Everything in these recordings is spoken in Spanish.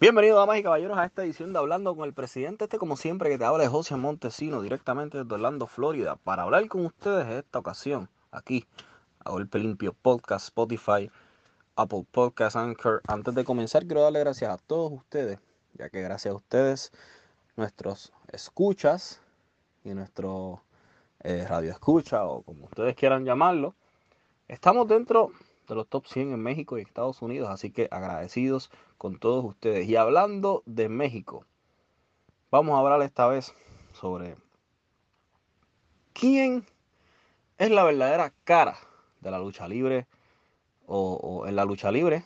Bienvenidos, damas y caballeros, a esta edición de Hablando con el Presidente. Este, como siempre, que te habla de José Montesino, directamente desde Orlando, Florida, para hablar con ustedes en esta ocasión, aquí, a Golpe Limpio Podcast, Spotify, Apple Podcast, Anchor. Antes de comenzar, quiero darle gracias a todos ustedes, ya que gracias a ustedes, nuestros escuchas y nuestro eh, radio escucha, o como ustedes quieran llamarlo, estamos dentro de los top 100 en México y Estados Unidos, así que agradecidos con todos ustedes. Y hablando de México, vamos a hablar esta vez sobre quién es la verdadera cara de la lucha libre o, en la lucha libre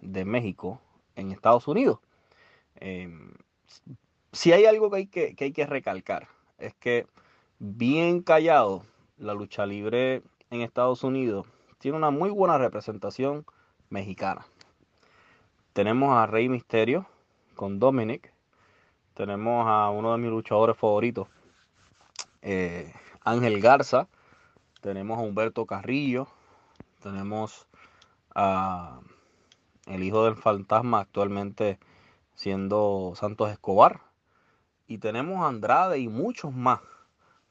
de México en Estados Unidos. Em, si hay algo que hay que, que hay que recalcar, es que bien callado, la lucha libre en Estados Unidos tiene una muy buena representación mexicana. Tenemos a Rey Misterio con Dominic. Tenemos a uno de mis luchadores favoritos, eh, Ángel Garza. Tenemos a Humberto Carrillo. Tenemos a el hijo del fantasma actualmente siendo Santos Escobar. Y tenemos a Andrade y muchos más.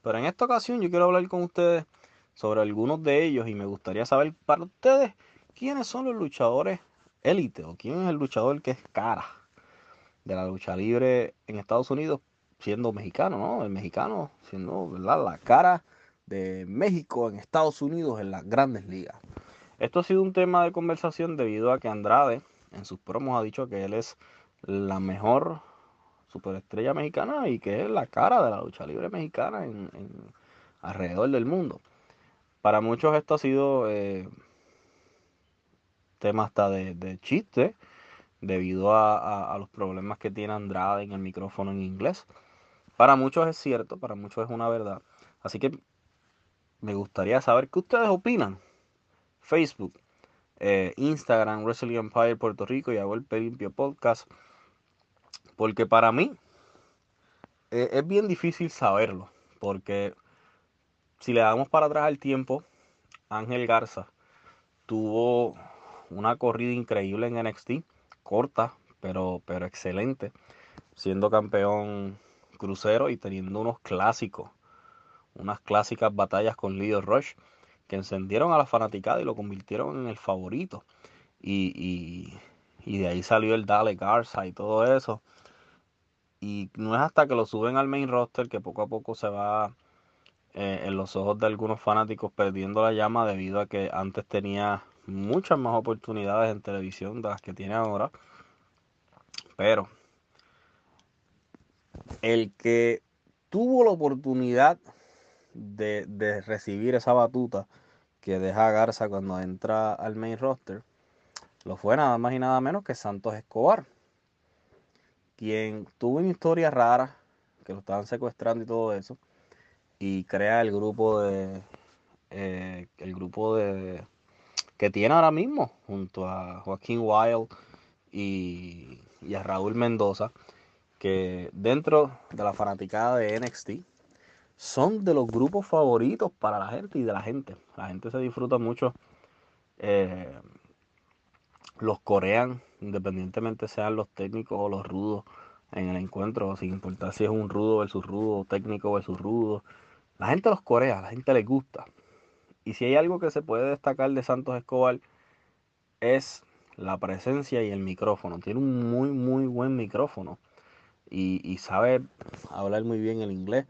Pero en esta ocasión yo quiero hablar con ustedes sobre algunos de ellos y me gustaría saber para ustedes quiénes son los luchadores élite o quién es el luchador que es cara de la lucha libre en Estados Unidos siendo mexicano, ¿no? El mexicano siendo, ¿verdad? La cara de México en Estados Unidos en las grandes ligas. Esto ha sido un tema de conversación debido a que Andrade en sus promos ha dicho que él es la mejor superestrella mexicana y que es la cara de la lucha libre mexicana en alrededor del mundo. Para muchos esto ha sido eh, tema hasta de, chiste, debido a, los problemas que tiene Andrade en el micrófono en inglés. Para muchos es cierto, para muchos es una verdad. Así que me gustaría saber qué ustedes opinan. Facebook, eh, Instagram, Wrestling Empire Puerto Rico y hago el Limpio Podcast. Porque para mí eh, es bien difícil saberlo. Porque si le damos para atrás el tiempo, Ángel Garza tuvo una corrida increíble en NXT, corta, pero, pero excelente, siendo campeón crucero y teniendo unos clásicos, unas clásicas batallas con Leo Rush que encendieron a la fanaticada y lo convirtieron en el favorito. Y, y de ahí salió el Dale Garza y todo eso. Y no es hasta que lo suben al main roster que poco a poco se va eh, en los ojos de algunos fanáticos perdiendo la llama debido a que antes tenía muchas más oportunidades en televisión de las que tiene ahora. Pero el que tuvo la oportunidad de, recibir esa batuta que deja Garza cuando entra al main roster, lo fue nada más y nada menos que Santos Escobar, quien tuvo una historia rara, que lo estaban secuestrando y todo eso, y crea el grupo de eh, el grupo de que tiene ahora mismo junto a Joaquín Wild y, y a Raúl Mendoza que dentro de la fanaticada de NXT son de los grupos favoritos para la gente y de la gente. La gente se disfruta mucho. Eh, los corean, independientemente sean los técnicos o los rudos en el encuentro, sin importar si es un rudo versus rudo, técnico versus rudo. La gente los corea, la gente les gusta. Y si hay algo que se puede destacar de Santos Escobar es la presencia y el micrófono. Tiene un muy, muy buen micrófono. Y, sabe hablar muy bien el inglés,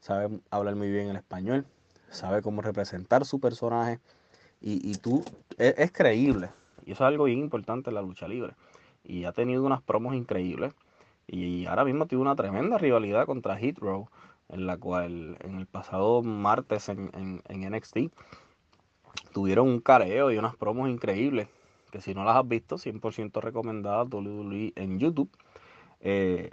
sabe hablar muy bien el español, sabe cómo representar su personaje. Y, tú, es, es, creíble. Y eso es algo bien importante en la lucha libre. Y ha tenido unas promos increíbles. Y ahora mismo tiene una tremenda rivalidad contra Hit Row en la cual en el pasado martes en, en, NXT tuvieron un careo y unas promos increíbles, que si no las has visto, 100% recomendadas WWE en YouTube. Eh,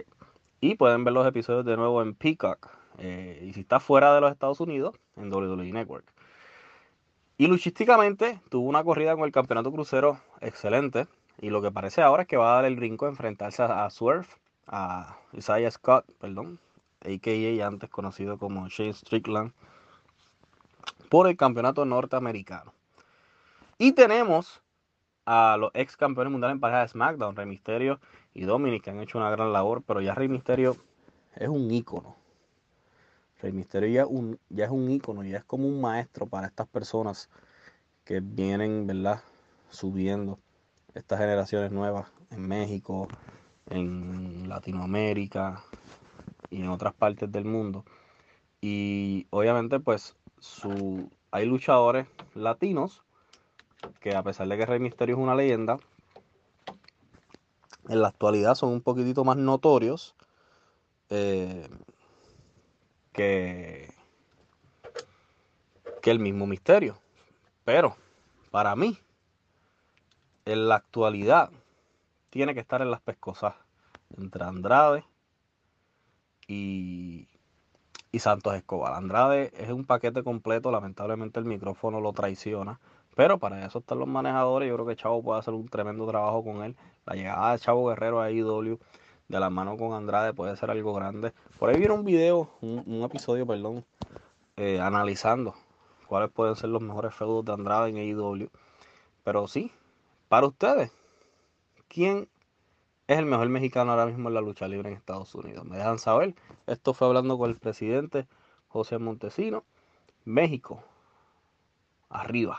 y pueden ver los episodios de nuevo en Peacock. Eh, y si está fuera de los Estados Unidos, en WWE Network. Y luchísticamente tuvo una corrida con el campeonato crucero excelente. Y lo que parece ahora es que va a dar el brinco a enfrentarse a, a Swerve, a Isaiah Scott, perdón, a.k.a. antes conocido como Shane Strickland, por el campeonato norteamericano. Y tenemos a los ex campeones mundiales en pareja de SmackDown, Rey Mysterio y Dominic, que han hecho una gran labor, pero ya Rey Mysterio es un ícono. Rey Mysterio ya, es un ícono, ya es como un maestro para estas personas que vienen, ¿verdad? Subiendo estas generaciones nuevas en México, en Latinoamérica y en otras partes del mundo. Y obviamente, pues, su, hay luchadores latinos que a pesar de que Rey Misterio es una leyenda, en la actualidad son un poquitito más notorios eh, que, que el mismo misterio. Pero para mí, en la actualidad, tiene que estar en las pescosas entre Andrade y, y Santos Escobar. Andrade es un paquete completo, lamentablemente el micrófono lo traiciona. Pero para eso están los manejadores. Yo creo que Chavo puede hacer un tremendo trabajo con él. La llegada de Chavo Guerrero a IW de la mano con Andrade puede ser algo grande. Por ahí viene un video, un, episodio, perdón, eh, analizando cuáles pueden ser los mejores feudos de Andrade en AEW. Pero sí, para ustedes, ¿quién es el mejor mexicano ahora mismo en la lucha libre en Estados Unidos? Me dejan saber. Esto fue hablando con el presidente José Montesino. México, arriba.